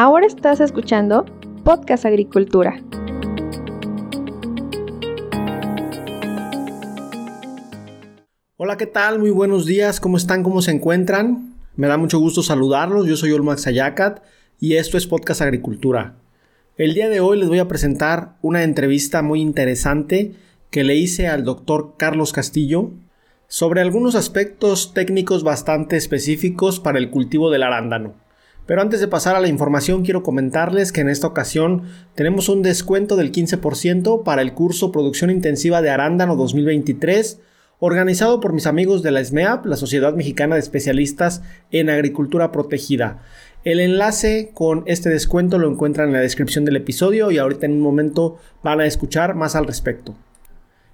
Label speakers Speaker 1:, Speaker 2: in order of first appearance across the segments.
Speaker 1: Ahora estás escuchando Podcast Agricultura.
Speaker 2: Hola, ¿qué tal? Muy buenos días. ¿Cómo están? ¿Cómo se encuentran? Me da mucho gusto saludarlos. Yo soy Olmax Ayacat y esto es Podcast Agricultura. El día de hoy les voy a presentar una entrevista muy interesante que le hice al doctor Carlos Castillo sobre algunos aspectos técnicos bastante específicos para el cultivo del arándano. Pero antes de pasar a la información, quiero comentarles que en esta ocasión tenemos un descuento del 15% para el curso Producción Intensiva de Arándano 2023, organizado por mis amigos de la SMEAP, la Sociedad Mexicana de Especialistas en Agricultura Protegida. El enlace con este descuento lo encuentran en la descripción del episodio y ahorita en un momento van a escuchar más al respecto.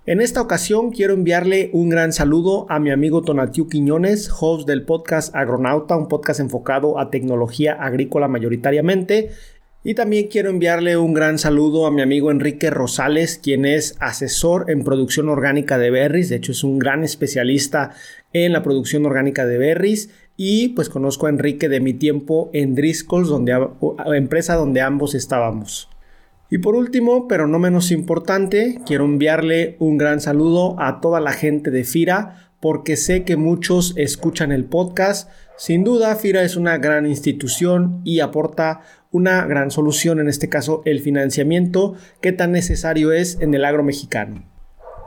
Speaker 2: En esta ocasión quiero enviarle un gran saludo a mi amigo Tonatiu Quiñones, host del podcast Agronauta, un podcast enfocado a tecnología agrícola mayoritariamente. Y también quiero enviarle un gran saludo a mi amigo Enrique Rosales, quien es asesor en producción orgánica de berries. De hecho, es un gran especialista en la producción orgánica de berries. Y pues conozco a Enrique de mi tiempo en Driscolls, donde, empresa donde ambos estábamos. Y por último, pero no menos importante, quiero enviarle un gran saludo a toda la gente de FIRA porque sé que muchos escuchan el podcast. Sin duda, FIRA es una gran institución y aporta una gran solución, en este caso el financiamiento que tan necesario es en el agro mexicano.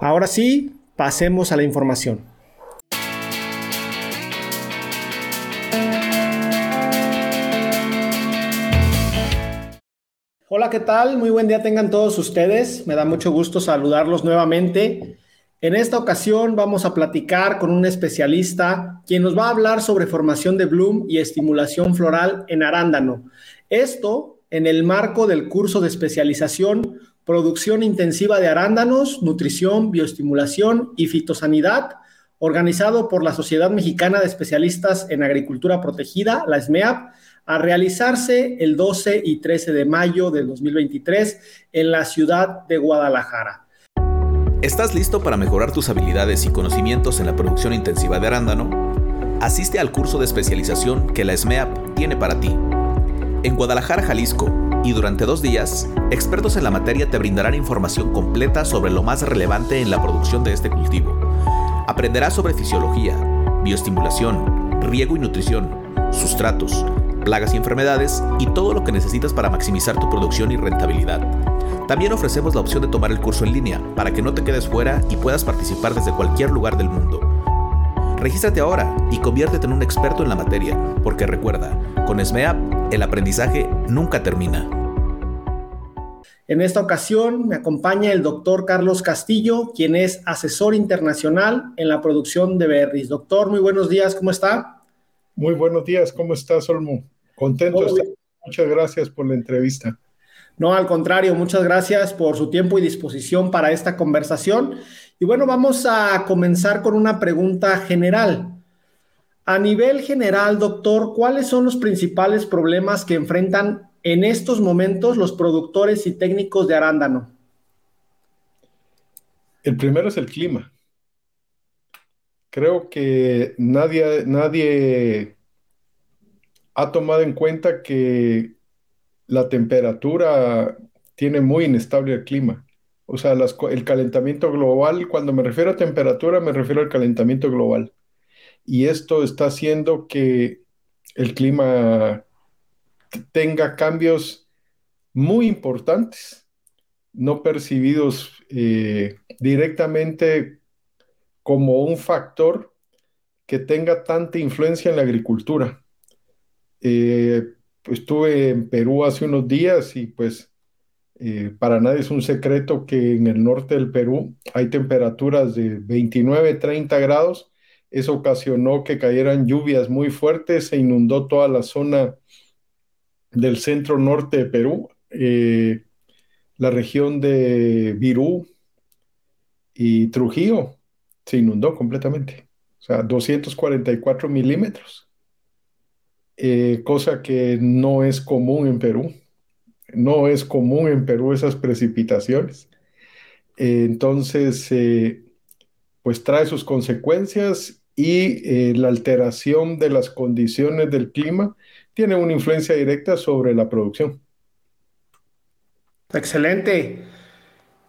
Speaker 2: Ahora sí, pasemos a la información. Hola, ¿qué tal? Muy buen día tengan todos ustedes. Me da mucho gusto saludarlos nuevamente. En esta ocasión vamos a platicar con un especialista quien nos va a hablar sobre formación de bloom y estimulación floral en arándano. Esto en el marco del curso de especialización Producción Intensiva de Arándanos, Nutrición, Bioestimulación y Fitosanidad, organizado por la Sociedad Mexicana de Especialistas en Agricultura Protegida, la SMEAP, a realizarse el 12 y 13 de mayo del 2023 en la ciudad de Guadalajara.
Speaker 3: ¿Estás listo para mejorar tus habilidades y conocimientos en la producción intensiva de arándano? Asiste al curso de especialización que la SMEAP tiene para ti. En Guadalajara, Jalisco, y durante dos días, expertos en la materia te brindarán información completa sobre lo más relevante en la producción de este cultivo. Aprenderás sobre fisiología, bioestimulación, riego y nutrición, sustratos, plagas y enfermedades y todo lo que necesitas para maximizar tu producción y rentabilidad. También ofrecemos la opción de tomar el curso en línea para que no te quedes fuera y puedas participar desde cualquier lugar del mundo. Regístrate ahora y conviértete en un experto en la materia, porque recuerda, con SMEAP el aprendizaje nunca termina.
Speaker 2: En esta ocasión me acompaña el doctor Carlos Castillo, quien es asesor internacional en la producción de berries. Doctor, muy buenos días, ¿cómo está?
Speaker 4: Muy buenos días, ¿cómo estás, Olmo? Contento. Muchas gracias por la entrevista.
Speaker 2: No, al contrario, muchas gracias por su tiempo y disposición para esta conversación. Y bueno, vamos a comenzar con una pregunta general. A nivel general, doctor, ¿cuáles son los principales problemas que enfrentan en estos momentos los productores y técnicos de arándano?
Speaker 4: El primero es el clima. Creo que nadie, nadie ha tomado en cuenta que la temperatura tiene muy inestable el clima. O sea, el calentamiento global, cuando me refiero a temperatura, me refiero al calentamiento global. Y esto está haciendo que el clima tenga cambios muy importantes, no percibidos eh, directamente como un factor que tenga tanta influencia en la agricultura. Eh, estuve en Perú hace unos días y pues eh, para nadie es un secreto que en el norte del Perú hay temperaturas de 29, 30 grados. Eso ocasionó que cayeran lluvias muy fuertes, se inundó toda la zona del centro norte de Perú, eh, la región de Virú y Trujillo se inundó completamente, o sea, 244 milímetros. Eh, cosa que no es común en Perú. No es común en Perú esas precipitaciones. Eh, entonces, eh, pues trae sus consecuencias y la alteración de las condiciones del clima tiene una influencia directa sobre la producción.
Speaker 2: Excelente.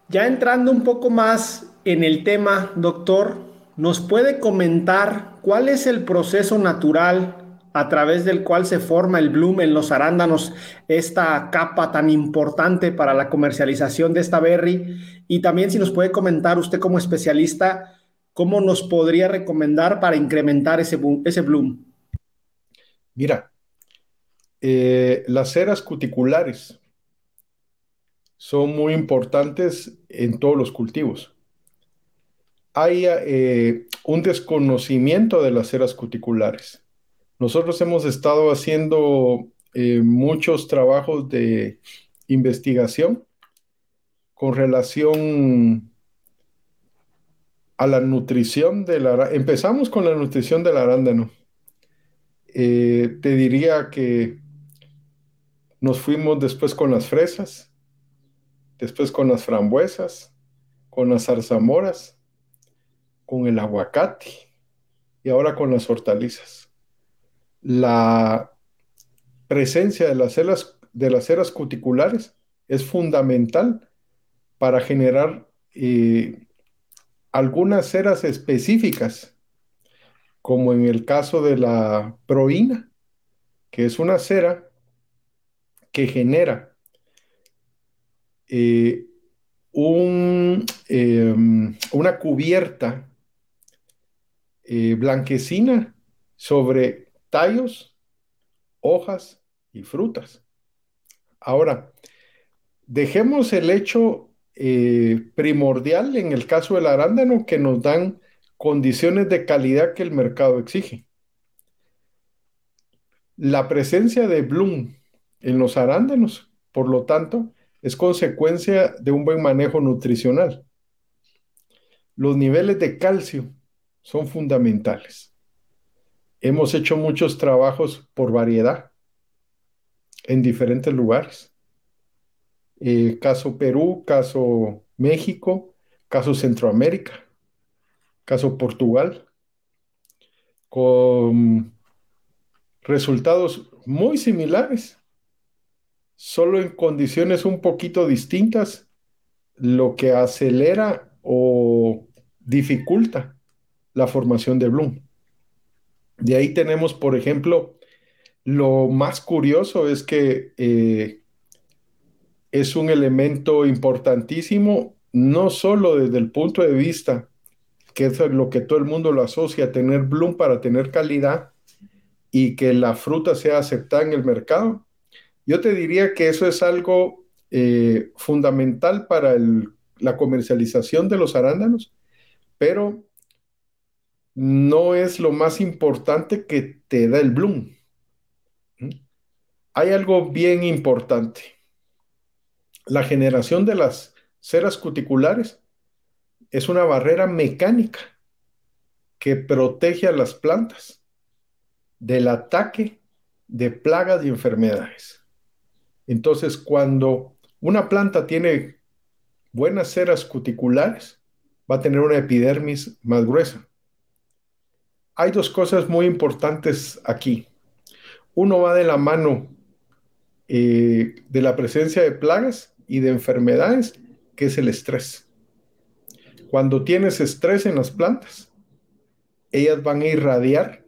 Speaker 2: Ya entrando un poco más en el tema, doctor, ¿nos puede comentar cuál es el proceso natural a través del cual se forma el bloom en los arándanos, esta capa tan importante para la comercialización de esta berry? Y también si nos puede comentar usted como especialista, ¿cómo nos podría recomendar para incrementar ese, ese bloom?
Speaker 4: Mira, eh, las ceras cuticulares son muy importantes en todos los cultivos. Hay eh, un desconocimiento de las ceras cuticulares. Nosotros hemos estado haciendo eh, muchos trabajos de investigación con relación a la nutrición del arándano. Empezamos con la nutrición del arándano. Eh, te diría que nos fuimos después con las fresas, después con las frambuesas, con las zarzamoras, con el aguacate y ahora con las hortalizas. La presencia de las ceras, de las cuticulares es fundamental para generar eh, algunas ceras específicas, como en el caso de la proína, que es una cera que genera eh, em, una cubierta eh, blanquecina sobre tallos, hojas y frutas. Ahora, dejemos el hecho eh, primordial en el caso del arándano que nos dan condiciones de calidad que el mercado exige. La presencia de bloom en los arándanos, por lo tanto, es consecuencia de un buen manejo nutricional. Los niveles de calcio son fundamentales. Hemos hecho muchos trabajos por variedad en diferentes lugares. Eh, caso Perú, caso México, caso Centroamérica, caso Portugal, con resultados muy similares solo en condiciones un poquito distintas, lo que acelera o dificulta la formación de Bloom. De ahí tenemos, por ejemplo, lo más curioso es que eh, es un elemento importantísimo, no solo desde el punto de vista, que es lo que todo el mundo lo asocia tener Bloom para tener calidad y que la fruta sea aceptada en el mercado, yo te diría que eso es algo eh, fundamental para la comercialización de los arándanos, pero no es lo más importante que te da el bloom. ¿Mm? Hay algo bien importante. La generación de las ceras cuticulares es una barrera mecánica que protege a las plantas del ataque de plagas y enfermedades. Entonces, cuando una planta tiene buenas ceras cuticulares, va a tener una epidermis más gruesa. Hay dos cosas muy importantes aquí. Uno va de la mano eh, de la presencia de plagas y de enfermedades, que es el estrés. Cuando tienes estrés en las plantas, ellas van a irradiar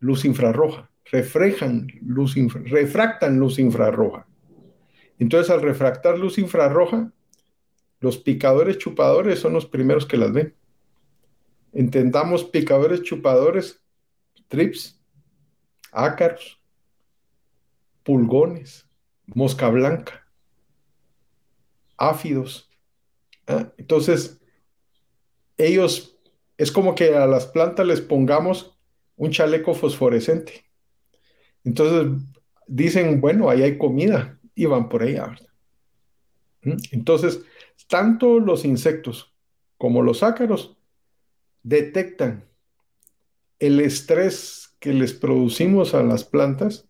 Speaker 4: luz infrarroja, reflejan luz, refractan luz infrarroja. Entonces, al refractar luz infrarroja, los picadores chupadores son los primeros que las ven. Entendamos picadores chupadores, trips, ácaros, pulgones, mosca blanca, áfidos. ¿ah? Entonces, ellos, es como que a las plantas les pongamos un chaleco fosforescente. Entonces, dicen, bueno, ahí hay comida, y van por ella. ¿Mm? Entonces, tanto los insectos como los ácaros detectan el estrés que les producimos a las plantas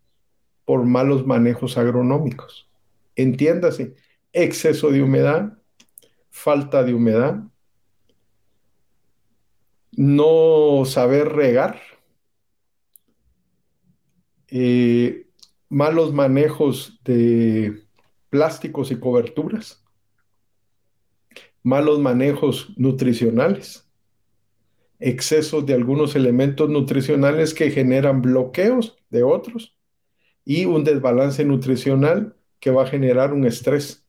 Speaker 4: por malos manejos agronómicos. Entiéndase, exceso de humedad, falta de humedad, no saber regar, eh, malos manejos de plásticos y coberturas, malos manejos nutricionales, excesos de algunos elementos nutricionales que generan bloqueos de otros y un desbalance nutricional que va a generar un estrés.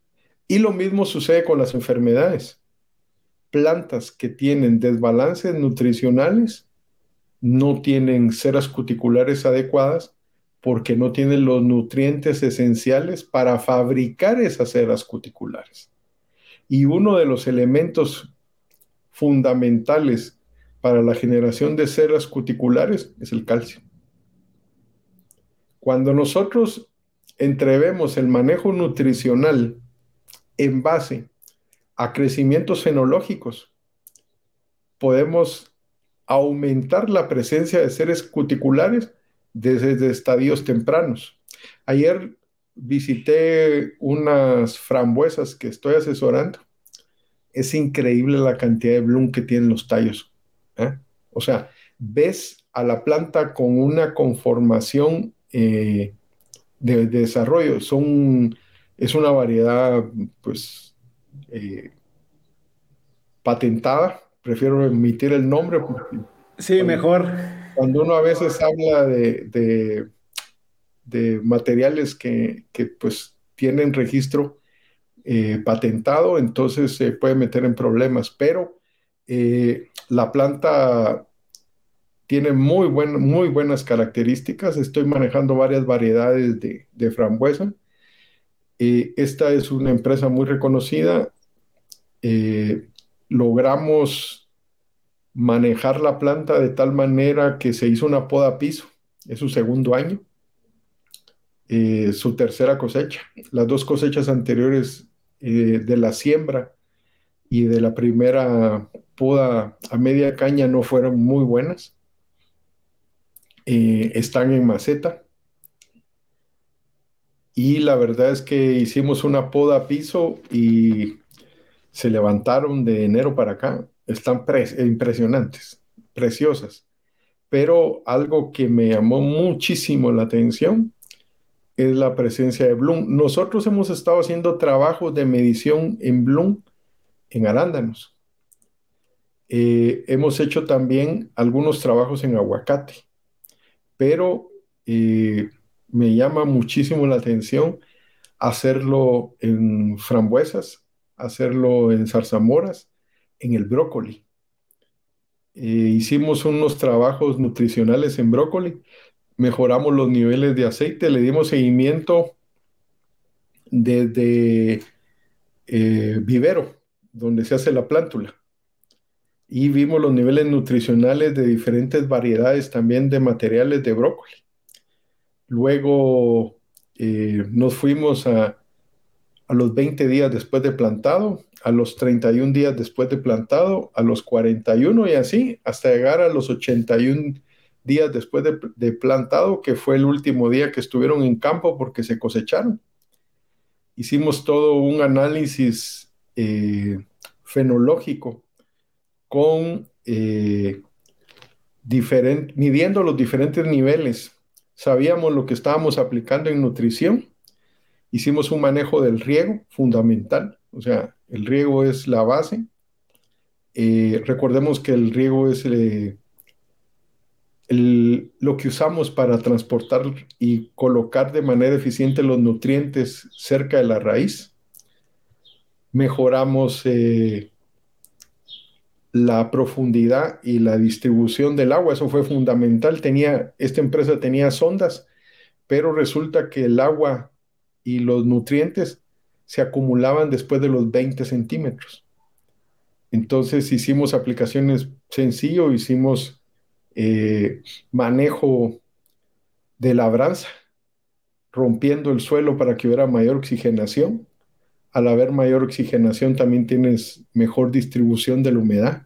Speaker 4: Y lo mismo sucede con las enfermedades. Plantas que tienen desbalances nutricionales no tienen ceras cuticulares adecuadas porque no tienen los nutrientes esenciales para fabricar esas ceras cuticulares. Y uno de los elementos fundamentales para la generación de ceras cuticulares es el calcio. Cuando nosotros entrevemos el manejo nutricional en base a crecimientos fenológicos, podemos aumentar la presencia de seres cuticulares desde, estadios tempranos. Ayer visité unas frambuesas que estoy asesorando. Es increíble la cantidad de bloom que tienen los tallos. ¿Eh? O sea, ves a la planta con una conformación eh, de, desarrollo. Son, es una variedad, pues, eh, patentada. Prefiero emitir el nombre.
Speaker 2: sí, mejor.
Speaker 4: Cuando uno a veces habla de, de, materiales que, pues tienen registro eh, patentado, entonces se puede meter en problemas, pero eh, la planta tiene muy, muy buenas características. Estoy manejando varias variedades de, frambuesa. Eh, esta es una empresa muy reconocida. logramos manejar la planta de tal manera que se hizo una poda a piso. Es su segundo año. Eh, su tercera cosecha. Las dos cosechas anteriores eh, de la siembra y de la primera poda a media caña no fueron muy buenas. Eh, están en maceta. Y la verdad es que hicimos una poda a piso y se levantaron de enero para acá están impresionantes, preciosas. Pero algo que me llamó muchísimo la atención es la presencia de Bloom. Nosotros hemos estado haciendo trabajos de medición en Bloom en arándanos. Eh, hemos hecho también algunos trabajos en aguacate, pero eh, me llama muchísimo la atención hacerlo en frambuesas, hacerlo en zarzamoras en el brócoli. Eh, hicimos unos trabajos nutricionales en brócoli, mejoramos los niveles de aceite, le dimos seguimiento desde vivero, donde se hace la plántula. Y vimos los niveles nutricionales de diferentes variedades también de materiales de brócoli. Luego eh, nos fuimos a, a los 20 días después de plantado a los 31 días después de plantado, a los 41 y así, hasta llegar a los 81 días después de, plantado, que fue el último día que estuvieron en campo porque se cosecharon. Hicimos todo un análisis eh, fenológico con eh, midiendo los diferentes niveles. Sabíamos lo que estábamos aplicando en nutrición. Hicimos un manejo del riego fundamental, o sea, el riego es la base. Eh, recordemos que el riego es eh, lo que usamos para transportar y colocar de manera eficiente los nutrientes cerca de la raíz. Mejoramos eh, la profundidad y la distribución del agua, eso fue fundamental. Tenía, esta empresa tenía sondas, pero resulta que el agua y los nutrientes se acumulaban después de los 20 centímetros. Entonces hicimos aplicaciones sencillo, hicimos eh, manejo de labranza, rompiendo el suelo para que hubiera mayor oxigenación. Al haber mayor oxigenación también tienes mejor distribución de la humedad.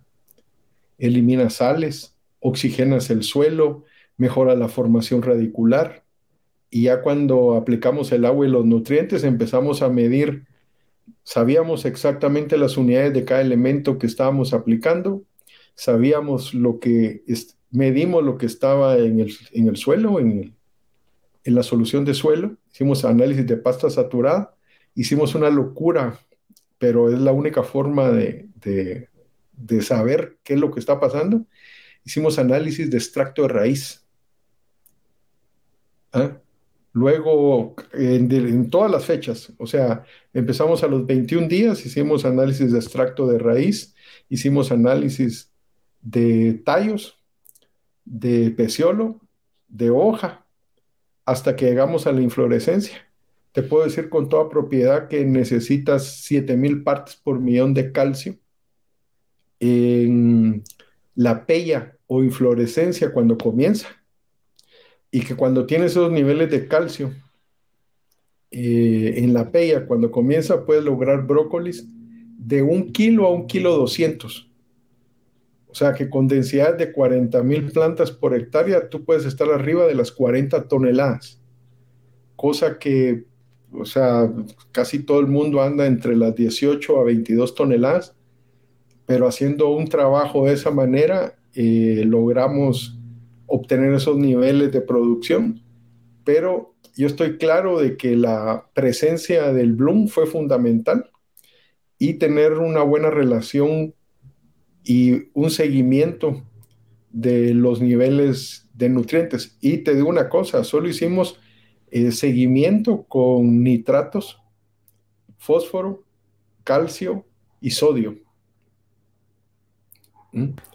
Speaker 4: Eliminas sales, oxigenas el suelo, mejora la formación radicular y ya cuando aplicamos el agua y los nutrientes empezamos a medir, sabíamos exactamente las unidades de cada elemento que estábamos aplicando, sabíamos lo que, medimos lo que estaba en el, suelo, en en la solución de suelo, hicimos análisis de pasta saturada, hicimos una locura, pero es la única forma de, de saber qué es lo que está pasando. Hicimos análisis de extracto de raíz. ¿Ah? Luego, en, todas las fechas, o sea, empezamos a los 21 días, hicimos análisis de extracto de raíz, hicimos análisis de tallos, de peciolo, de hoja, hasta que llegamos a la inflorescencia. Te puedo decir con toda propiedad que necesitas 7000 partes por millón de calcio en la pella o inflorescencia cuando comienza y que cuando tiene esos niveles de calcio eh, en la pella, cuando comienza, puedes lograr brócolis de un kilo a un kilo doscientos. O sea que con densidad de 40 mil plantas por hectárea, tú puedes estar arriba de las 40 toneladas. Cosa que, o sea, casi todo el mundo anda entre las 18 a 22 toneladas, pero haciendo un trabajo de esa manera, eh, logramos obtener esos niveles de producción, pero yo estoy claro de que la presencia del Bloom fue fundamental y tener una buena relación y un seguimiento de los niveles de nutrientes. Y te digo una cosa, solo hicimos eh, seguimiento con nitratos, fósforo, calcio y sodio.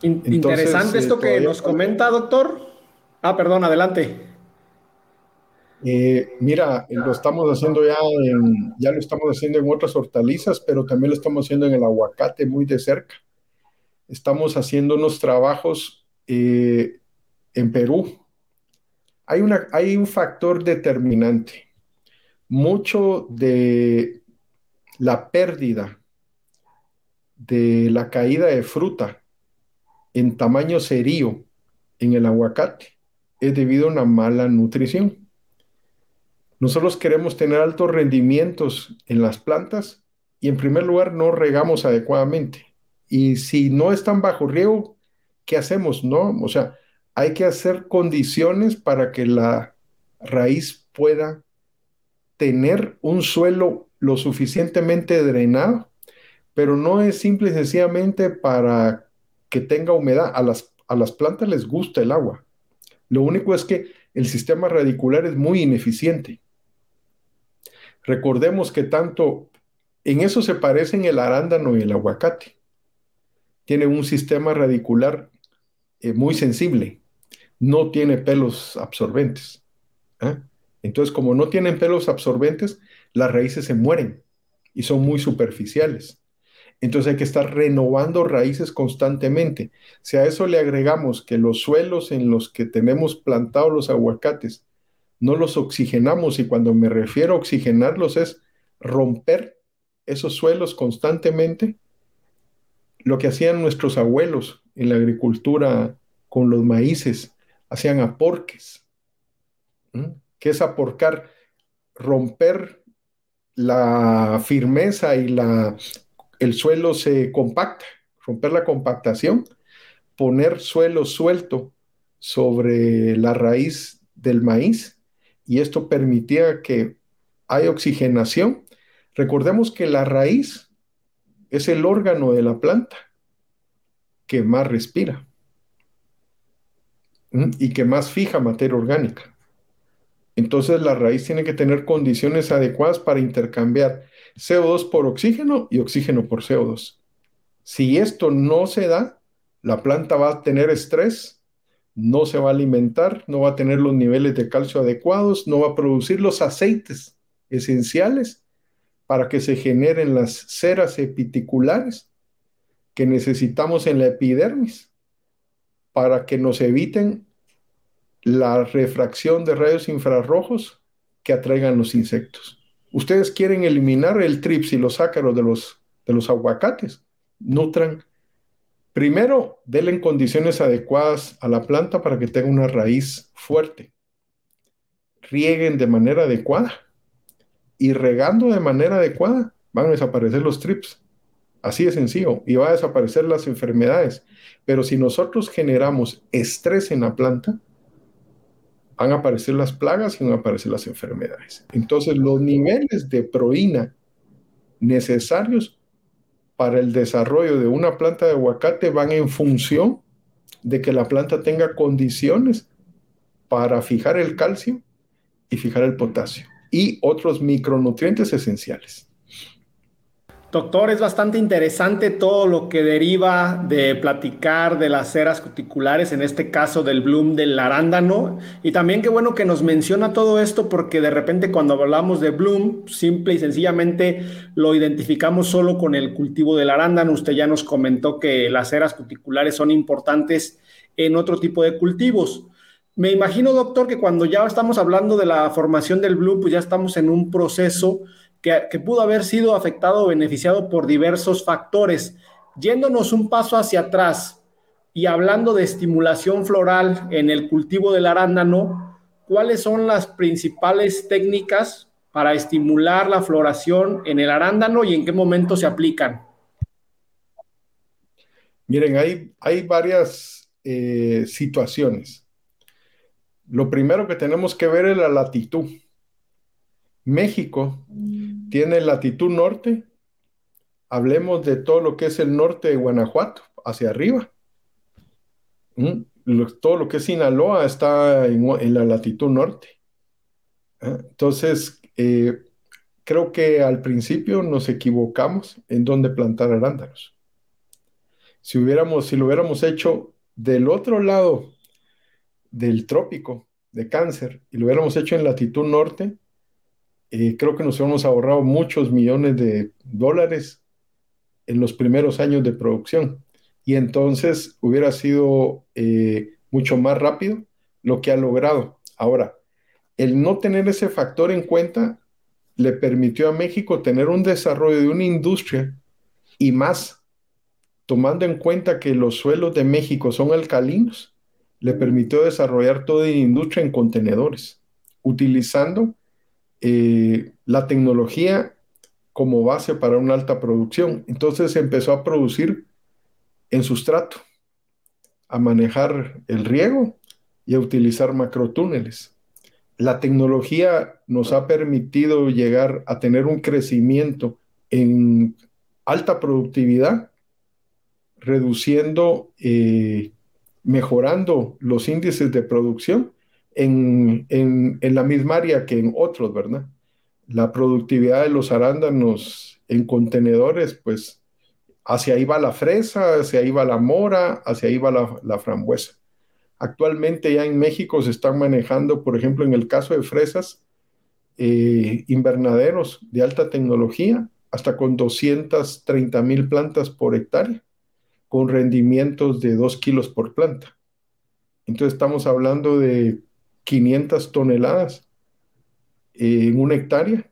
Speaker 2: interesante esto que nos comenta, doctor. Ah, perdón, adelante.
Speaker 4: Eh, mira, lo estamos haciendo ya, ya lo estamos haciendo en otras hortalizas, pero también lo estamos haciendo en el aguacate muy de cerca. Estamos haciendo unos trabajos eh, en Perú. Hay, una, hay un factor determinante. Mucho de la pérdida de la caída de fruta en tamaño serio en el aguacate es debido a una mala nutrición. Nosotros queremos tener altos rendimientos en las plantas y en primer lugar no regamos adecuadamente. Y si no están bajo riego, ¿qué hacemos? No, o sea, hay que hacer condiciones para que la raíz pueda tener un suelo lo suficientemente drenado, pero no es simple y sencillamente para que tenga humedad. A las, a las plantas les gusta el agua. Lo único es que el sistema radicular es muy ineficiente. Recordemos que tanto en eso se parecen el arándano y el aguacate. Tiene un sistema radicular eh, muy sensible. No tiene pelos absorbentes. ¿ah? Entonces, como no tienen pelos absorbentes, las raíces se mueren y son muy superficiales. Entonces hay que estar renovando raíces constantemente. Si a eso le agregamos que los suelos en los que tenemos plantados los aguacates no los oxigenamos y cuando me refiero a oxigenarlos es romper esos suelos constantemente, lo que hacían nuestros abuelos en la agricultura con los maíces, hacían aporques. ¿Qué es aporcar? Romper la firmeza y la el suelo se compacta, romper la compactación, poner suelo suelto sobre la raíz del maíz y esto permitía que haya oxigenación. Recordemos que la raíz es el órgano de la planta que más respira y que más fija materia orgánica. Entonces la raíz tiene que tener condiciones adecuadas para intercambiar CO2 por oxígeno y oxígeno por CO2. Si esto no se da, la planta va a tener estrés, no se va a alimentar, no va a tener los niveles de calcio adecuados, no va a producir los aceites esenciales para que se generen las ceras epiticulares que necesitamos en la epidermis para que nos eviten la refracción de rayos infrarrojos que atraigan los insectos. Ustedes quieren eliminar el trips y los ácaros de los, de los aguacates. Nutran. Primero, denle condiciones adecuadas a la planta para que tenga una raíz fuerte. Rieguen de manera adecuada. Y regando de manera adecuada, van a desaparecer los trips. Así de sencillo. Y va a desaparecer las enfermedades. Pero si nosotros generamos estrés en la planta, van a aparecer las plagas y van a aparecer las enfermedades. Entonces, los niveles de proína necesarios para el desarrollo de una planta de aguacate van en función de que la planta tenga condiciones para fijar el calcio y fijar el potasio y otros micronutrientes esenciales.
Speaker 2: Doctor, es bastante interesante todo lo que deriva de platicar de las ceras cuticulares, en este caso del bloom del arándano. Y también qué bueno que nos menciona todo esto porque de repente cuando hablamos de bloom, simple y sencillamente lo identificamos solo con el cultivo del arándano. Usted ya nos comentó que las ceras cuticulares son importantes en otro tipo de cultivos. Me imagino, doctor, que cuando ya estamos hablando de la formación del bloom, pues ya estamos en un proceso que, pudo haber sido afectado o beneficiado por diversos factores. Yéndonos un paso hacia atrás y hablando de estimulación floral en el cultivo del arándano, ¿cuáles son las principales técnicas para estimular la floración en el arándano y en qué momento se aplican?
Speaker 4: Miren, hay, hay varias eh, situaciones. Lo primero que tenemos que ver es la latitud. México tiene latitud norte. Hablemos de todo lo que es el norte de Guanajuato, hacia arriba. Mm, todo lo que es Sinaloa está en, la latitud norte. ¿ah? Entonces, eh, creo que al principio nos equivocamos en dónde plantar arándanos. Si, hubiéramos, si lo hubiéramos hecho del otro lado del trópico de cáncer y lo hubiéramos hecho en latitud norte, eh, creo que nos hemos ahorrado muchos millones de dólares en los primeros años de producción. Y entonces hubiera sido eh, mucho más rápido lo que ha logrado. Ahora, el no tener ese factor en cuenta le permitió a México tener un desarrollo de una industria y más, tomando en cuenta que los suelos de México son alcalinos, le permitió desarrollar toda la industria en contenedores, utilizando eh, la tecnología como base para una alta producción. Entonces se empezó a producir en sustrato, a manejar el riego y a utilizar macrotúneles. La tecnología nos ha permitido llegar a tener un crecimiento en alta productividad, reduciendo, eh, mejorando los índices de producción en, la misma área que en otros, ¿verdad? La productividad de los arándanos en contenedores, pues hacia ahí va la fresa, hacia ahí va la mora, hacia ahí va la, frambuesa. Actualmente ya en México se están manejando, por ejemplo, en el caso de fresas, eh, invernaderos de alta tecnología, hasta con 230 mil plantas por hectárea, con rendimientos de 2 kilos por planta. Entonces estamos hablando de 500 toneladas en una hectárea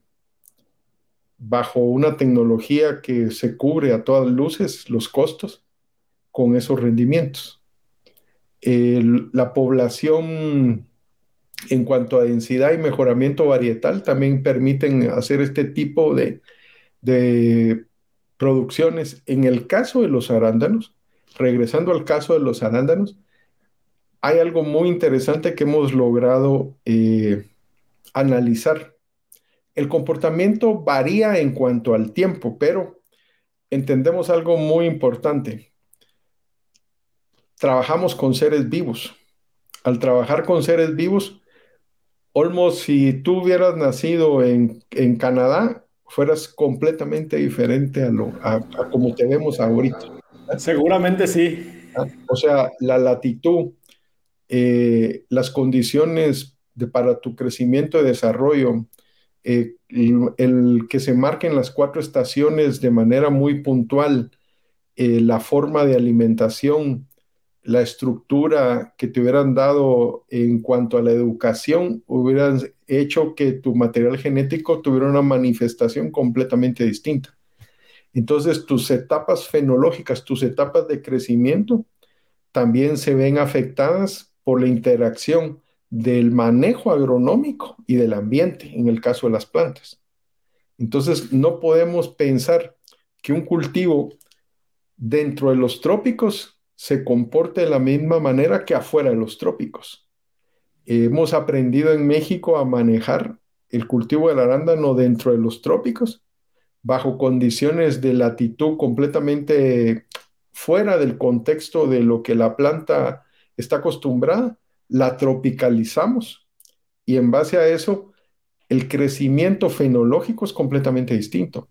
Speaker 4: bajo una tecnología que se cubre a todas luces los costos con esos rendimientos. la población en cuanto a densidad y mejoramiento varietal también permiten hacer este tipo de, de producciones. En el caso de los arándanos, regresando al caso de los arándanos, hay algo muy interesante que hemos logrado eh, analizar. El comportamiento varía en cuanto al tiempo, pero entendemos algo muy importante. Trabajamos con seres vivos. Al trabajar con seres vivos, Olmos, si tú hubieras nacido en, Canadá, fueras completamente diferente a, lo, a, como te vemos ahorita.
Speaker 2: Seguramente sí.
Speaker 4: O sea, la latitud, eh, las condiciones de, para tu crecimiento y desarrollo, eh, el, que se marquen las cuatro estaciones de manera muy puntual, eh, la forma de alimentación, la estructura que te hubieran dado en cuanto a la educación, hubieran hecho que tu material genético tuviera una manifestación completamente distinta. Entonces, tus etapas fenológicas, tus etapas de crecimiento, también se ven afectadas por la interacción del manejo agronómico y del ambiente, en el caso de las plantas. Entonces, no podemos pensar que un cultivo dentro de los trópicos se comporte de la misma manera que afuera de los trópicos. hemos aprendido en México a manejar el cultivo del arándano dentro de los trópicos, bajo condiciones de latitud completamente fuera del contexto de lo que la planta está acostumbrada, la tropicalizamos y en base a eso el crecimiento fenológico es completamente distinto.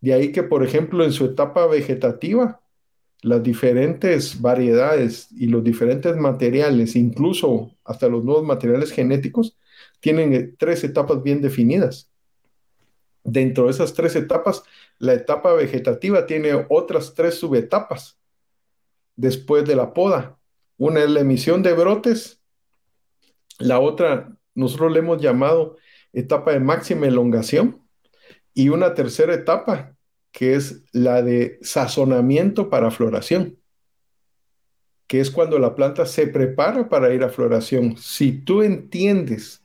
Speaker 4: De ahí que, por ejemplo, en su etapa vegetativa, las diferentes variedades y los diferentes materiales, incluso hasta los nuevos materiales genéticos, tienen eh, tres etapas bien definidas. Dentro de esas tres etapas, la etapa vegetativa tiene otras tres subetapas después de la poda. Una es la emisión de brotes, la otra nosotros le hemos llamado etapa de máxima elongación y una tercera etapa que es la de sazonamiento para floración, que es cuando la planta se prepara para ir a floración. Si tú entiendes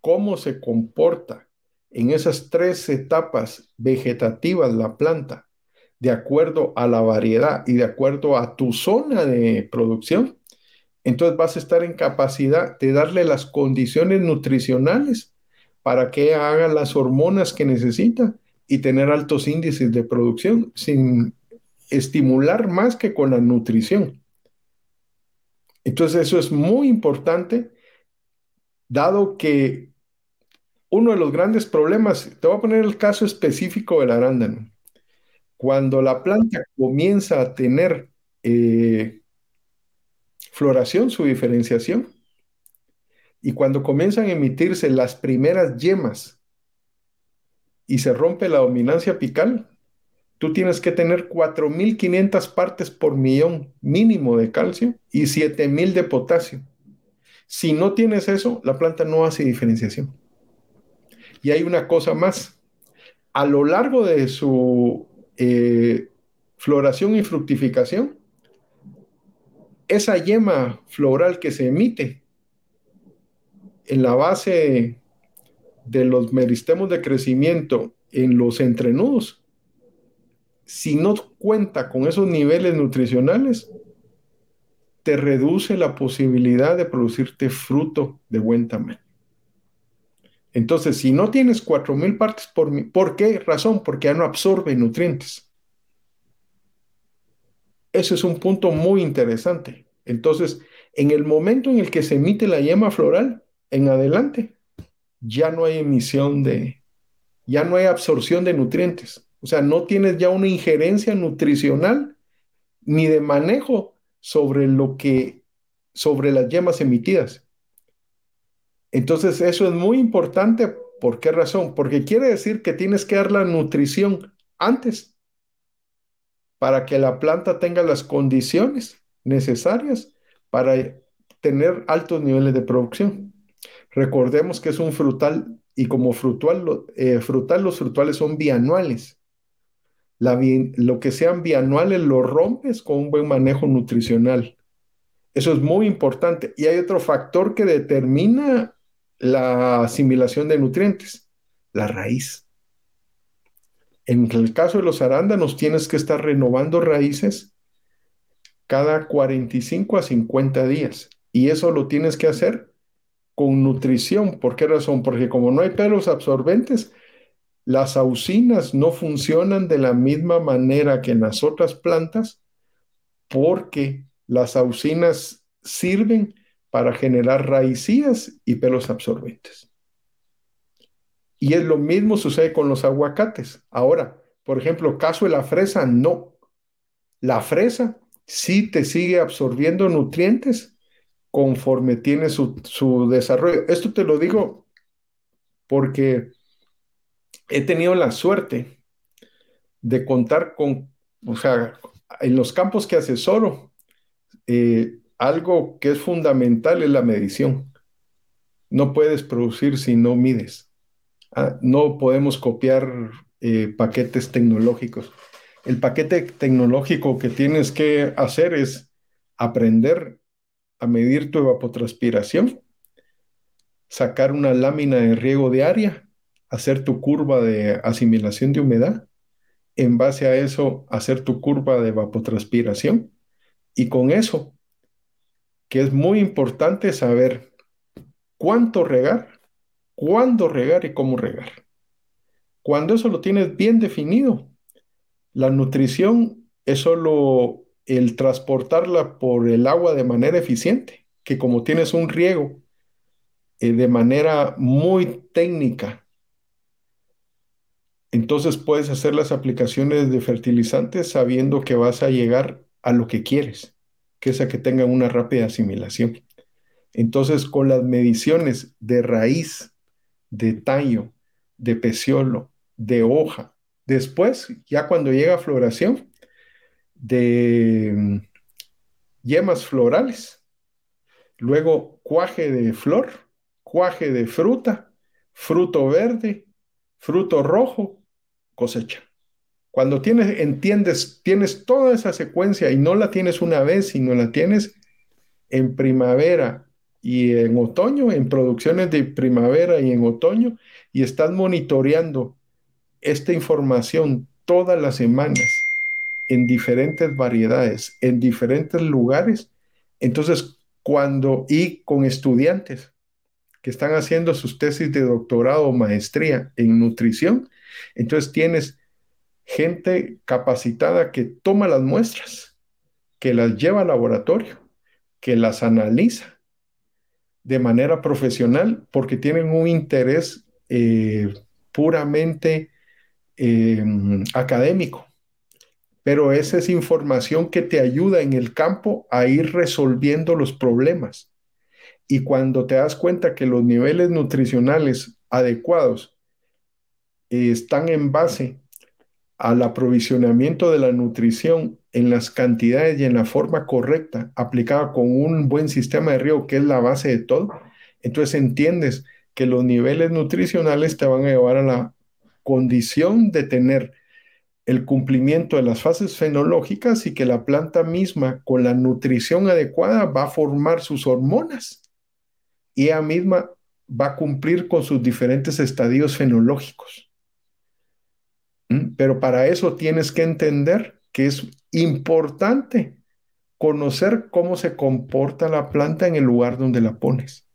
Speaker 4: cómo se comporta en esas tres etapas vegetativas la planta, de acuerdo a la variedad y de acuerdo a tu zona de producción, entonces vas a estar en capacidad de darle las condiciones nutricionales para que haga las hormonas que necesita y tener altos índices de producción sin estimular más que con la nutrición. Entonces eso es muy importante, dado que uno de los grandes problemas, te voy a poner el caso específico del arándano. Cuando la planta comienza a tener eh, floración, su diferenciación, y cuando comienzan a emitirse las primeras yemas y se rompe la dominancia apical, tú tienes que tener 4.500 partes por millón mínimo de calcio y 7.000 de potasio. Si no tienes eso, la planta no hace diferenciación. Y hay una cosa más. A lo largo de su eh, floración y fructificación, esa yema floral que se emite en la base de los meristemos de crecimiento en los entrenudos, si no cuenta con esos niveles nutricionales, te reduce la posibilidad de producirte fruto de buen tamaño. Entonces, si no tienes 4.000 partes por ¿por qué razón? Porque ya no absorbe nutrientes. Ese es un punto muy interesante. Entonces, en el momento en el que se emite la yema floral, en adelante, ya no hay emisión de, ya no hay absorción de nutrientes. O sea, no tienes ya una injerencia nutricional ni de manejo sobre lo que, sobre las yemas emitidas. Entonces, eso es muy importante. ¿Por qué razón? Porque quiere decir que tienes que dar la nutrición antes para que la planta tenga las condiciones necesarias para tener altos niveles de producción. Recordemos que es un frutal y como frutal, eh, frutal los frutales son bianuales. lo que sean bianuales lo rompes con un buen manejo nutricional. Eso es muy importante. Y hay otro factor que determina la asimilación de nutrientes, la raíz. En el caso de los arándanos, tienes que estar renovando raíces cada 45 a 50 días. Y eso lo tienes que hacer con nutrición. ¿Por qué razón? Porque como no hay pelos absorbentes, las auxinas no funcionan de la misma manera que en las otras plantas porque las auxinas sirven para generar raicías y pelos absorbentes. Y es lo mismo sucede con los aguacates. Ahora, por ejemplo, caso de la fresa, no. La fresa sí te sigue absorbiendo nutrientes, conforme tiene su, desarrollo. Esto te lo digo porque he tenido la suerte de contar con, o sea, en los campos que asesoro, eh, algo que es fundamental es la medición. No puedes producir si no mides. Ah, no podemos copiar eh, paquetes tecnológicos. El paquete tecnológico que tienes que hacer es aprender a medir tu evapotranspiración, sacar una lámina de riego diaria, hacer tu curva de asimilación de humedad, en base a eso hacer tu curva de evapotranspiración y con eso, que es muy importante saber cuánto regar, cuándo regar y cómo regar. Cuando eso lo tienes bien definido, la nutrición es solo el transportarla por el agua de manera eficiente, que como tienes un riego eh, de manera muy técnica, entonces puedes hacer las aplicaciones de fertilizantes sabiendo que vas a llegar a lo que quieres, que es que tengan una rápida asimilación. Entonces, con las mediciones de raíz, de tallo, de peciolo, de hoja, después, ya cuando llega a floración, de mm, yemas florales, luego cuaje de flor, cuaje de fruta, fruto verde, fruto rojo, cosecha. Cuando tienes, entiendes, tienes toda esa secuencia y no la tienes una vez, sino la tienes en primavera y en otoño, en producciones de primavera y en otoño, y estás monitoreando esta información todas las semanas en diferentes variedades, en diferentes lugares, entonces cuando, y con estudiantes que están haciendo sus tesis de doctorado o maestría en nutrición, entonces tienes gente capacitada que toma las muestras, que las lleva al laboratorio, que las analiza de manera profesional porque tienen un interés eh, puramente em, académico. Pero esa es información que te ayuda en el campo a ir resolviendo los problemas. Y cuando te das cuenta que los niveles nutricionales adecuados están en base al aprovisionamiento de la nutrición en las cantidades y en la forma correcta, aplicada con un buen sistema de riego, que es la base de todo, entonces entiendes que los niveles nutricionales te van a llevar a la condición de tener el cumplimiento de las fases fenológicas y que la planta misma con la nutrición adecuada va a formar sus hormonas y ella misma va a cumplir con sus diferentes estadios fenológicos. Pero para eso tienes que entender que es importante conocer cómo se comporta la planta en el lugar donde la pones.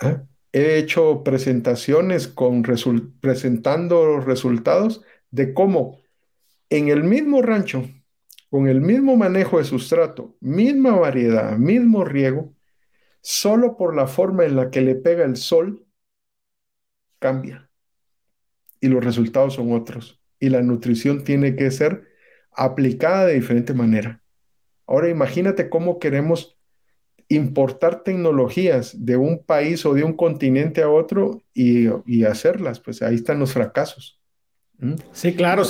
Speaker 4: ¿Ah? He hecho presentaciones con presentando resultados de cómo en el mismo rancho, con el mismo manejo de sustrato, misma variedad, mismo riego, solo por la forma en la que le pega el sol, cambia y los resultados son otros. Y la nutrición tiene que ser aplicada de diferente manera. Ahora imagínate cómo queremos importar tecnologías de un país o de un continente a otro y, hacerlas, pues ahí están los fracasos.
Speaker 2: ¿Mm? Sí, claro,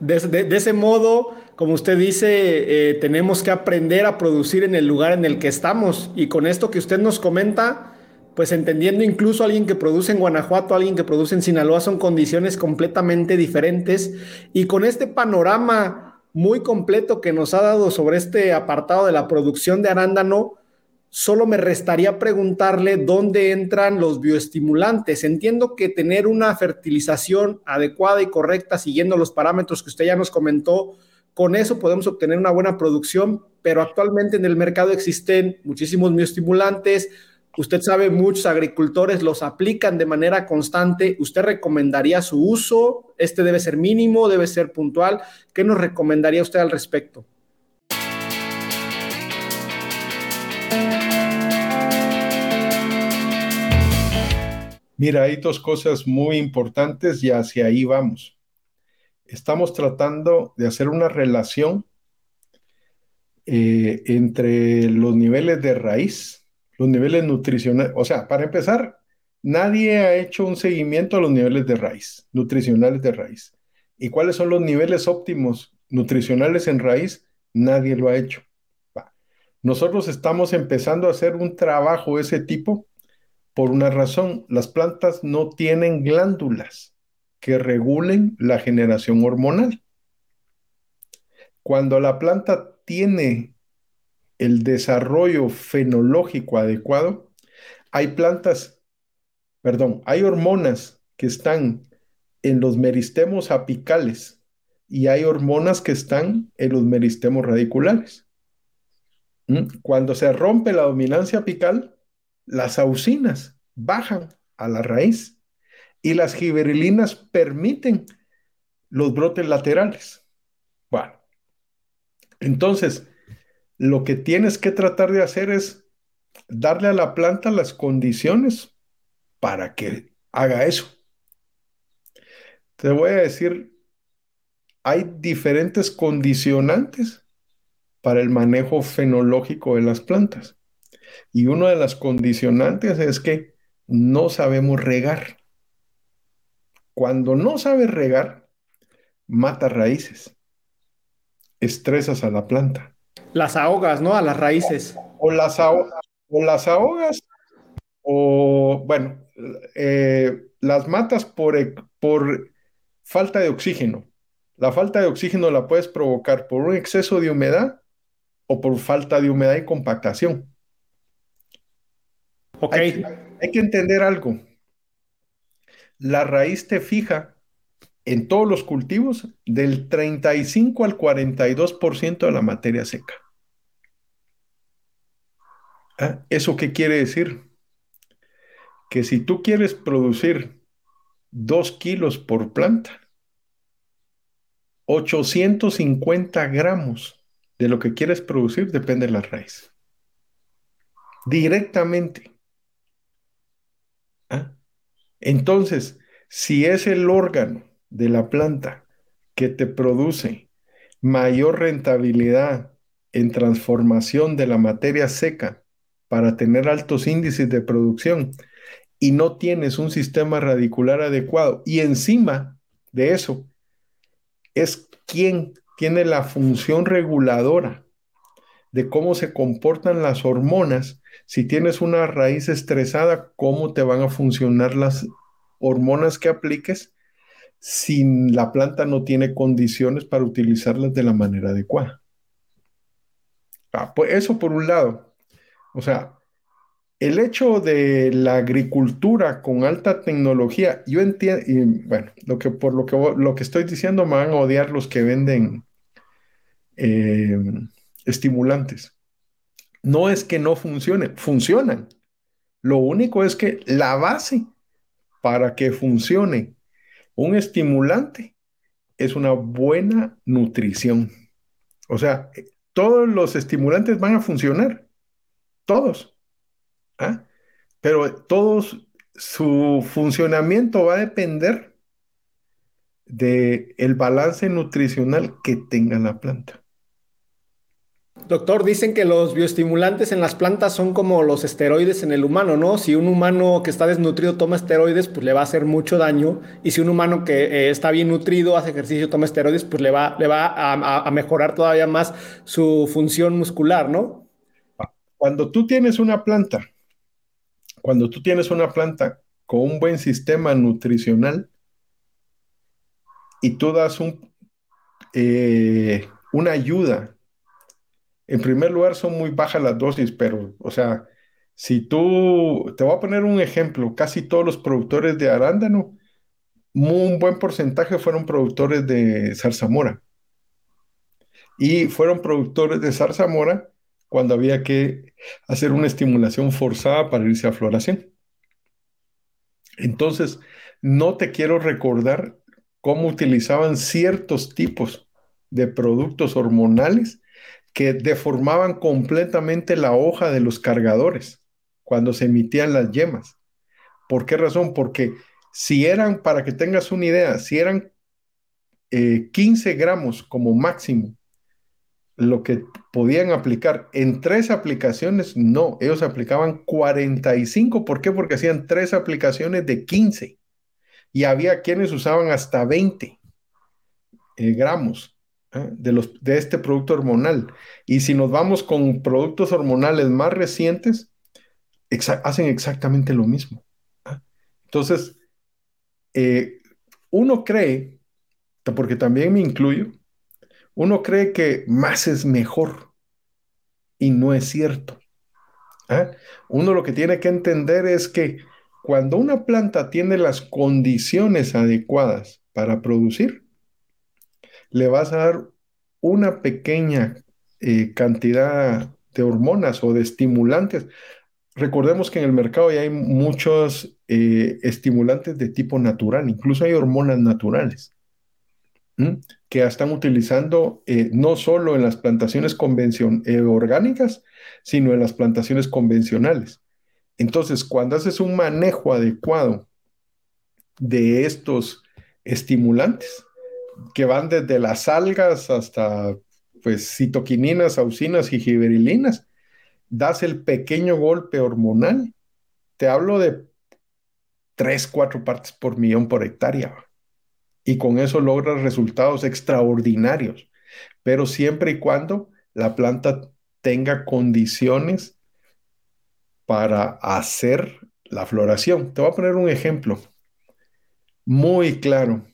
Speaker 2: de, ese modo, como usted dice, eh, tenemos que aprender a producir en el lugar en el que estamos. Y con esto que usted nos comenta, pues entendiendo incluso alguien que produce en Guanajuato, alguien que produce en Sinaloa, son condiciones completamente diferentes. Y con este panorama muy completo que nos ha dado sobre este apartado de la producción de arándano, solo me restaría preguntarle dónde entran los bioestimulantes. Entiendo que tener una fertilización adecuada y correcta, siguiendo los parámetros que usted ya nos comentó, con eso podemos obtener una buena producción, pero actualmente en el mercado existen muchísimos bioestimulantes, Usted sabe, muchos agricultores los aplican de manera constante. ¿Usted recomendaría su uso? ¿Este debe ser mínimo? ¿Debe ser puntual? ¿Qué nos recomendaría usted al respecto?
Speaker 4: Mira, hay dos cosas muy importantes y hacia ahí vamos. Estamos tratando de hacer una relación eh, entre los niveles de raíz los niveles nutricionales, o sea, para empezar, nadie ha hecho un seguimiento a los niveles de raíz, nutricionales de raíz. ¿Y cuáles son los niveles óptimos nutricionales en raíz? Nadie lo ha hecho. Nosotros estamos empezando a hacer un trabajo de ese tipo por una razón. Las plantas no tienen glándulas que regulen la generación hormonal. Cuando la planta tiene el desarrollo fenológico adecuado, hay plantas, perdón, hay hormonas que están en los meristemos apicales y hay hormonas que están en los meristemos radiculares. ¿Mm? Cuando se rompe la dominancia apical, las auxinas bajan a la raíz y las giberilinas permiten los brotes laterales. Bueno, entonces, lo que tienes que tratar de hacer es darle a la planta las condiciones para que haga eso. Te voy a decir, hay diferentes condicionantes para el manejo fenológico de las plantas. Y una de las condicionantes es que no sabemos regar. Cuando no sabes regar, mata raíces, estresas a la planta.
Speaker 2: Las ahogas, ¿no? A las raíces.
Speaker 4: O las, o las ahogas, o bueno, eh, las matas por, por falta de oxígeno. La falta de oxígeno la puedes provocar por un exceso de humedad o por falta de humedad y compactación.
Speaker 2: Ok.
Speaker 4: Hay, hay que entender algo. La raíz te fija en todos los cultivos del 35 al 42% de la materia seca. ¿Ah? ¿Eso qué quiere decir? Que si tú quieres producir 2 kilos por planta, 850 gramos de lo que quieres producir depende de la raíz. Directamente. ¿Ah? Entonces, si es el órgano de la planta que te produce mayor rentabilidad en transformación de la materia seca para tener altos índices de producción y no tienes un sistema radicular adecuado y encima de eso es quien tiene la función reguladora de cómo se comportan las hormonas. Si tienes una raíz estresada, cómo te van a funcionar las hormonas que apliques si la planta no tiene condiciones para utilizarlas de la manera adecuada. Ah, pues eso por un lado. O sea, el hecho de la agricultura con alta tecnología, yo entiendo, y bueno, lo que, por lo que, lo que estoy diciendo me van a odiar los que venden eh, estimulantes. No es que no funcionen, funcionan. Lo único es que la base para que funcione un estimulante es una buena nutrición. O sea, todos los estimulantes van a funcionar, todos ¿ah? Pero todos, su funcionamiento va a depender del el balance nutricional que tenga la planta.
Speaker 2: Doctor, dicen que los bioestimulantes en las plantas son como los esteroides en el humano, ¿no? Si un humano que está desnutrido toma esteroides, pues le va a hacer mucho daño. Y si un humano que eh, está bien nutrido, hace ejercicio, toma esteroides, pues le va, le va a, a mejorar todavía más su función muscular, ¿no?
Speaker 4: Cuando tú tienes una planta cuando tú tienes una planta con un buen sistema nutricional y tú das eh, una ayuda, en primer lugar son muy bajas las dosis, pero, o sea, si tú, te voy a poner un ejemplo, casi todos los productores de arándano, un buen porcentaje fueron productores de zarzamora. Y fueron productores de zarzamora cuando había que hacer una estimulación forzada para irse a floración. Entonces, no te quiero recordar cómo utilizaban ciertos tipos de productos hormonales que deformaban completamente la hoja de los cargadores cuando se emitían las yemas. ¿Por qué razón? Porque si eran, para que tengas una idea, si eran 15 eh, gramos como máximo lo que podían aplicar en tres aplicaciones, no, ellos aplicaban 45. ¿Por qué? Porque hacían tres aplicaciones de 15 y había quienes usaban hasta 20 eh, gramos ¿eh? de, los, de este producto hormonal. Y si nos vamos con productos hormonales más recientes, hacen exactamente lo mismo. ¿eh? Entonces, uno cree, porque también me incluyo, uno cree que más es mejor y no es cierto. ¿ah? Uno lo que tiene que entender es que cuando una planta tiene las condiciones adecuadas para producir, le vas a dar una pequeña eh, cantidad de hormonas o de estimulantes recordemos que en el mercado ya hay muchos eh, estimulantes de tipo natural, incluso hay hormonas naturales que están utilizando eh, no solo en las plantaciones eh, orgánicas, sino en las plantaciones convencionales. Entonces, cuando haces un manejo adecuado de estos estimulantes, que van desde las algas hasta pues citoquininas, auxinas y giberilinas, das el pequeño golpe hormonal. Te hablo de 3, 4 partes por millón por hectárea. Y con eso logras resultados extraordinarios, pero siempre y cuando la planta tenga condiciones para hacer la floración. Te voy a poner un ejemplo muy claro.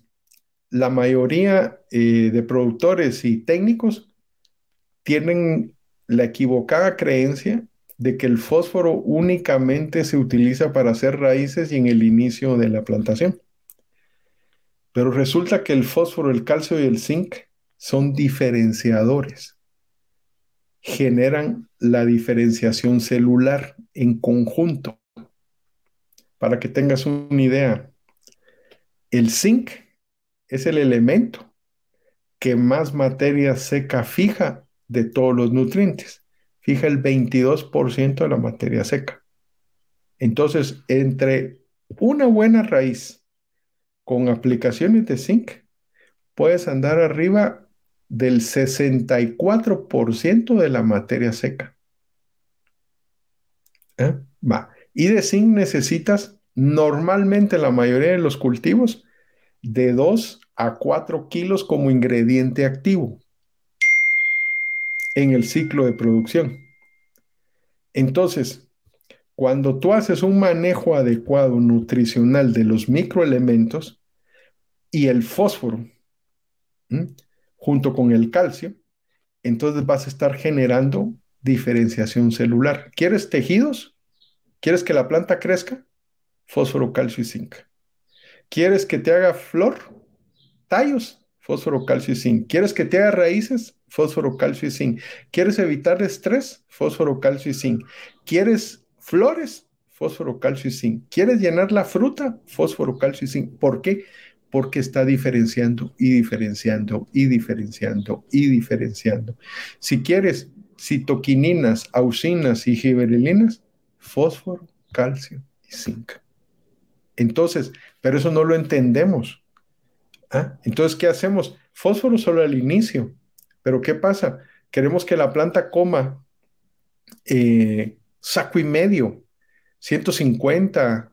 Speaker 4: La mayoría eh, de productores y técnicos tienen la equivocada creencia de que el fósforo únicamente se utiliza para hacer raíces y en el inicio de la plantación. Pero resulta que el fósforo, el calcio y el zinc son diferenciadores. Generan la diferenciación celular en conjunto. Para que tengas una idea, el zinc es el elemento que más materia seca fija de todos los nutrientes. Fija el 22% de la materia seca. Entonces, entre una buena raíz con aplicaciones de zinc, puedes andar arriba del 64% de la materia seca. ¿Eh? Va. Y de zinc necesitas normalmente la mayoría de los cultivos de 2 a 4 kilos como ingrediente activo en el ciclo de producción. Entonces, cuando tú haces un manejo adecuado nutricional de los microelementos y el fósforo, junto con el calcio, entonces vas a estar generando diferenciación celular. ¿Quieres tejidos? ¿Quieres que la planta crezca? Fósforo, calcio y zinc. ¿Quieres que te haga flor? Tallos, fósforo, calcio y zinc. ¿Quieres que te haga raíces? Fósforo, calcio y zinc. ¿Quieres evitar estrés? Fósforo, calcio y zinc. ¿Quieres Flores, fósforo, calcio y zinc. ¿Quieres llenar la fruta? Fósforo, calcio y zinc. ¿Por qué? Porque está diferenciando y diferenciando y diferenciando y diferenciando. Si quieres citoquininas, auxinas y giberelinas, fósforo, calcio y zinc. Entonces, pero eso no lo entendemos. ¿Ah? Entonces, ¿qué hacemos? Fósforo solo al inicio. Pero ¿qué pasa? Queremos que la planta coma eh, saco y medio, 150,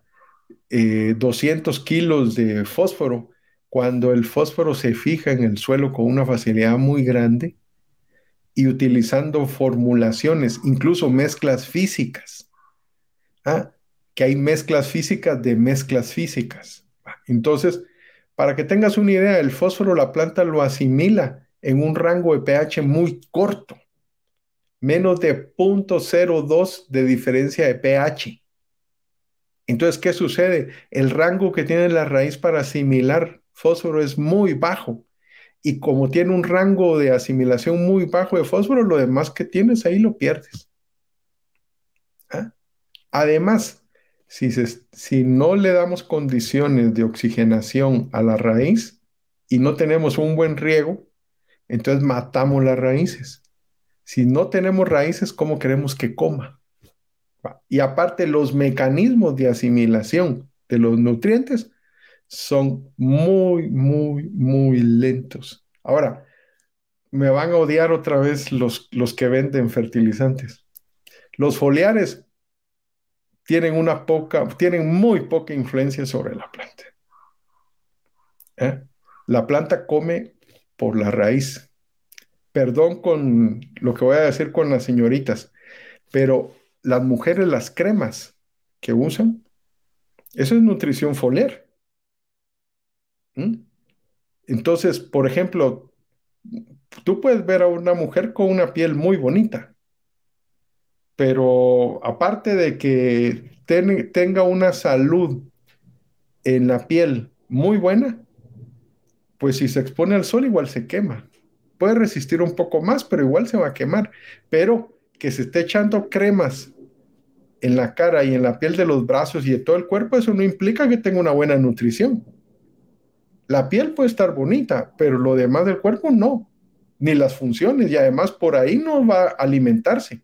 Speaker 4: 200 eh, kilos de fósforo, cuando el fósforo se fija en el suelo con una facilidad muy grande y utilizando formulaciones, incluso mezclas físicas. ¿ah? Que hay mezclas físicas de mezclas físicas. Entonces, para que tengas una idea, el fósforo la planta lo asimila en un rango de pH muy corto menos de 0.02 de diferencia de pH. Entonces, ¿qué sucede? El rango que tiene la raíz para asimilar fósforo es muy bajo. Y como tiene un rango de asimilación muy bajo de fósforo, lo demás que tienes ahí lo pierdes. ¿Ah? Además, si, si no le damos condiciones de oxigenación a la raíz y no tenemos un buen riego, entonces matamos las raíces. Si no tenemos raíces, ¿cómo queremos que coma? Y aparte, los mecanismos de asimilación de los nutrientes son muy, muy, muy lentos. Ahora, me van a odiar otra vez los, los que venden fertilizantes. Los foliares tienen una poca, tienen muy poca influencia sobre la planta. ¿Eh? La planta come por la raíz perdón con lo que voy a decir con las señoritas, pero las mujeres las cremas que usan, eso es nutrición foliar. ¿Mm? Entonces, por ejemplo, tú puedes ver a una mujer con una piel muy bonita, pero aparte de que tenga una salud en la piel muy buena, pues si se expone al sol igual se quema puede resistir un poco más, pero igual se va a quemar. Pero que se esté echando cremas en la cara y en la piel de los brazos y de todo el cuerpo, eso no implica que tenga una buena nutrición. La piel puede estar bonita, pero lo demás del cuerpo no, ni las funciones, y además por ahí no va a alimentarse.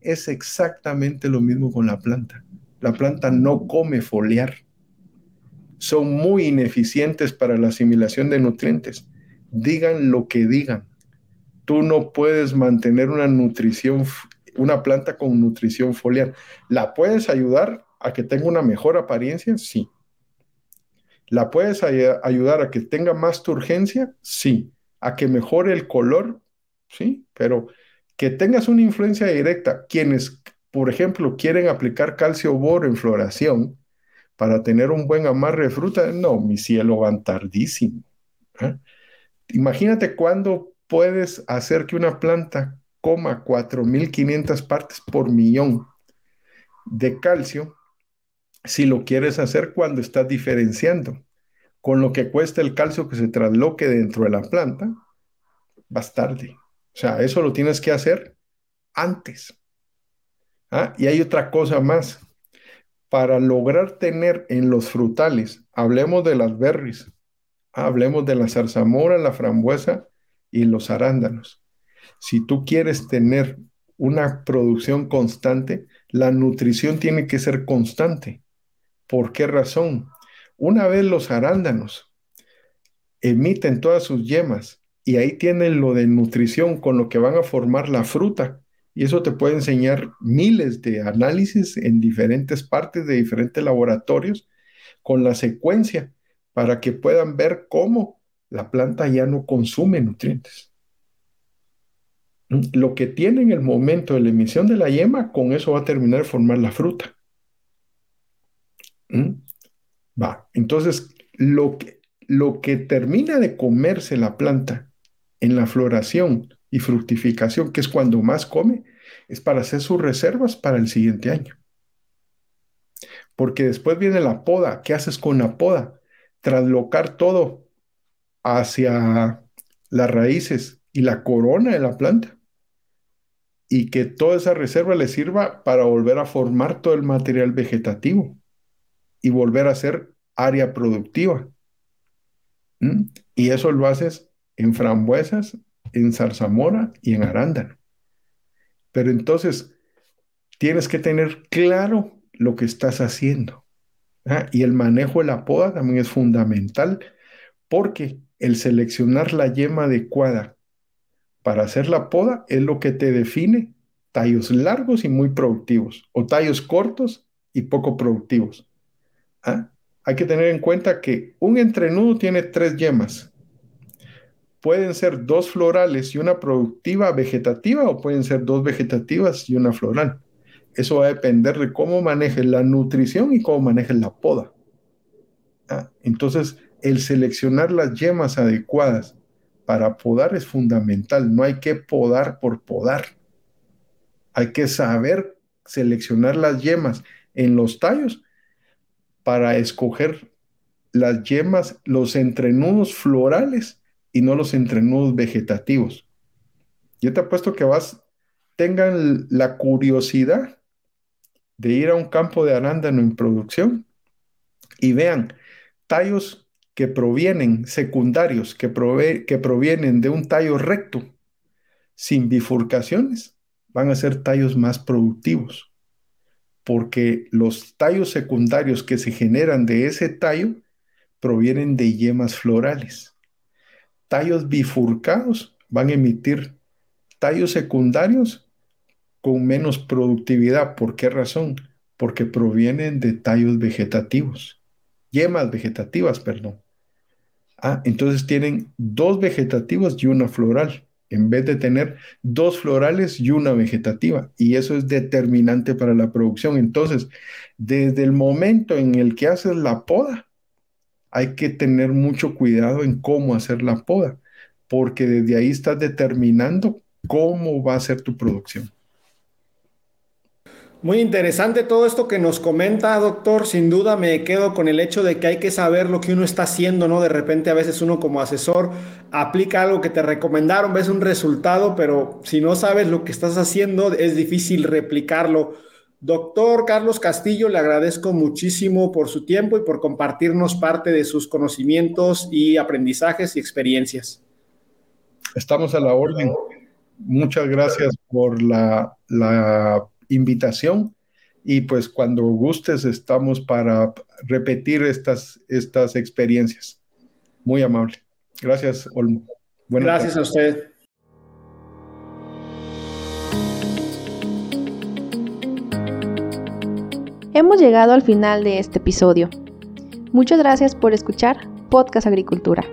Speaker 4: Es exactamente lo mismo con la planta. La planta no come foliar. Son muy ineficientes para la asimilación de nutrientes. Digan lo que digan. Tú no puedes mantener una nutrición, una planta con nutrición foliar. ¿La puedes ayudar a que tenga una mejor apariencia? Sí ¿La puedes ayudar a que tenga más turgencia? Sí. ¿A que mejore el color? Sí, pero que tengas una influencia directa. Quienes, por ejemplo, quieren aplicar calcio boro en floración para tener un buen amarre de fruta, no, mi cielo van tardísimo. ¿eh? Imagínate cuándo puedes hacer que una planta coma 4.500 partes por millón de calcio si lo quieres hacer cuando estás diferenciando. Con lo que cuesta el calcio que se trasloque dentro de la planta, vas tarde. O sea, eso lo tienes que hacer antes. ¿Ah? Y hay otra cosa más. Para lograr tener en los frutales, hablemos de las berries, hablemos de la zarzamora, la frambuesa y los arándanos. Si tú quieres tener una producción constante, la nutrición tiene que ser constante. ¿Por qué razón? Una vez los arándanos emiten todas sus yemas y ahí tienen lo de nutrición con lo que van a formar la fruta. Y eso te puede enseñar miles de análisis en diferentes partes de diferentes laboratorios con la secuencia para que puedan ver cómo la planta ya no consume nutrientes. Lo que tiene en el momento de la emisión de la yema, con eso va a terminar de formar la fruta. ¿Mm? Va, entonces lo que, lo que termina de comerse la planta en la floración y fructificación, que es cuando más come, es para hacer sus reservas para el siguiente año. Porque después viene la poda. ¿Qué haces con la poda? Traslocar todo hacia las raíces y la corona de la planta. Y que toda esa reserva le sirva para volver a formar todo el material vegetativo y volver a ser área productiva. ¿Mm? Y eso lo haces en frambuesas, en zarzamora y en arándano. Pero entonces tienes que tener claro lo que estás haciendo. ¿ah? Y el manejo de la poda también es fundamental porque el seleccionar la yema adecuada para hacer la poda es lo que te define tallos largos y muy productivos o tallos cortos y poco productivos. ¿Ah? Hay que tener en cuenta que un entrenudo tiene tres yemas. Pueden ser dos florales y una productiva vegetativa o pueden ser dos vegetativas y una floral. Eso va a depender de cómo manejes la nutrición y cómo manejes la poda. ¿Ah? Entonces, el seleccionar las yemas adecuadas para podar es fundamental. No hay que podar por podar. Hay que saber seleccionar las yemas en los tallos para escoger las yemas, los entrenudos florales y no los entrenudos vegetativos. Yo te apuesto que vas, tengan la curiosidad de ir a un campo de arándano en producción y vean tallos que provienen, secundarios, que, que provienen de un tallo recto, sin bifurcaciones, van a ser tallos más productivos porque los tallos secundarios que se generan de ese tallo provienen de yemas florales. Tallos bifurcados van a emitir tallos secundarios con menos productividad. ¿Por qué razón? Porque provienen de tallos vegetativos, yemas vegetativas, perdón. Ah, entonces tienen dos vegetativas y una floral en vez de tener dos florales y una vegetativa. Y eso es determinante para la producción. Entonces, desde el momento en el que haces la poda, hay que tener mucho cuidado en cómo hacer la poda, porque desde ahí estás determinando cómo va a ser tu producción.
Speaker 2: Muy interesante todo esto que nos comenta, doctor. Sin duda me quedo con el hecho de que hay que saber lo que uno está haciendo, ¿no? De repente a veces uno como asesor aplica algo que te recomendaron, ves un resultado, pero si no sabes lo que estás haciendo es difícil replicarlo Doctor Carlos Castillo, le agradezco muchísimo por su tiempo y por compartirnos parte de sus conocimientos y aprendizajes y experiencias.
Speaker 4: Estamos a la orden. Muchas gracias por la, invitación y pues cuando gustes estamos para repetir estas, estas experiencias. Muy amable. Gracias, Olmo.
Speaker 2: gracias a usted.
Speaker 1: Hemos llegado al final de este episodio. Muchas gracias por escuchar Podcast Agricultura.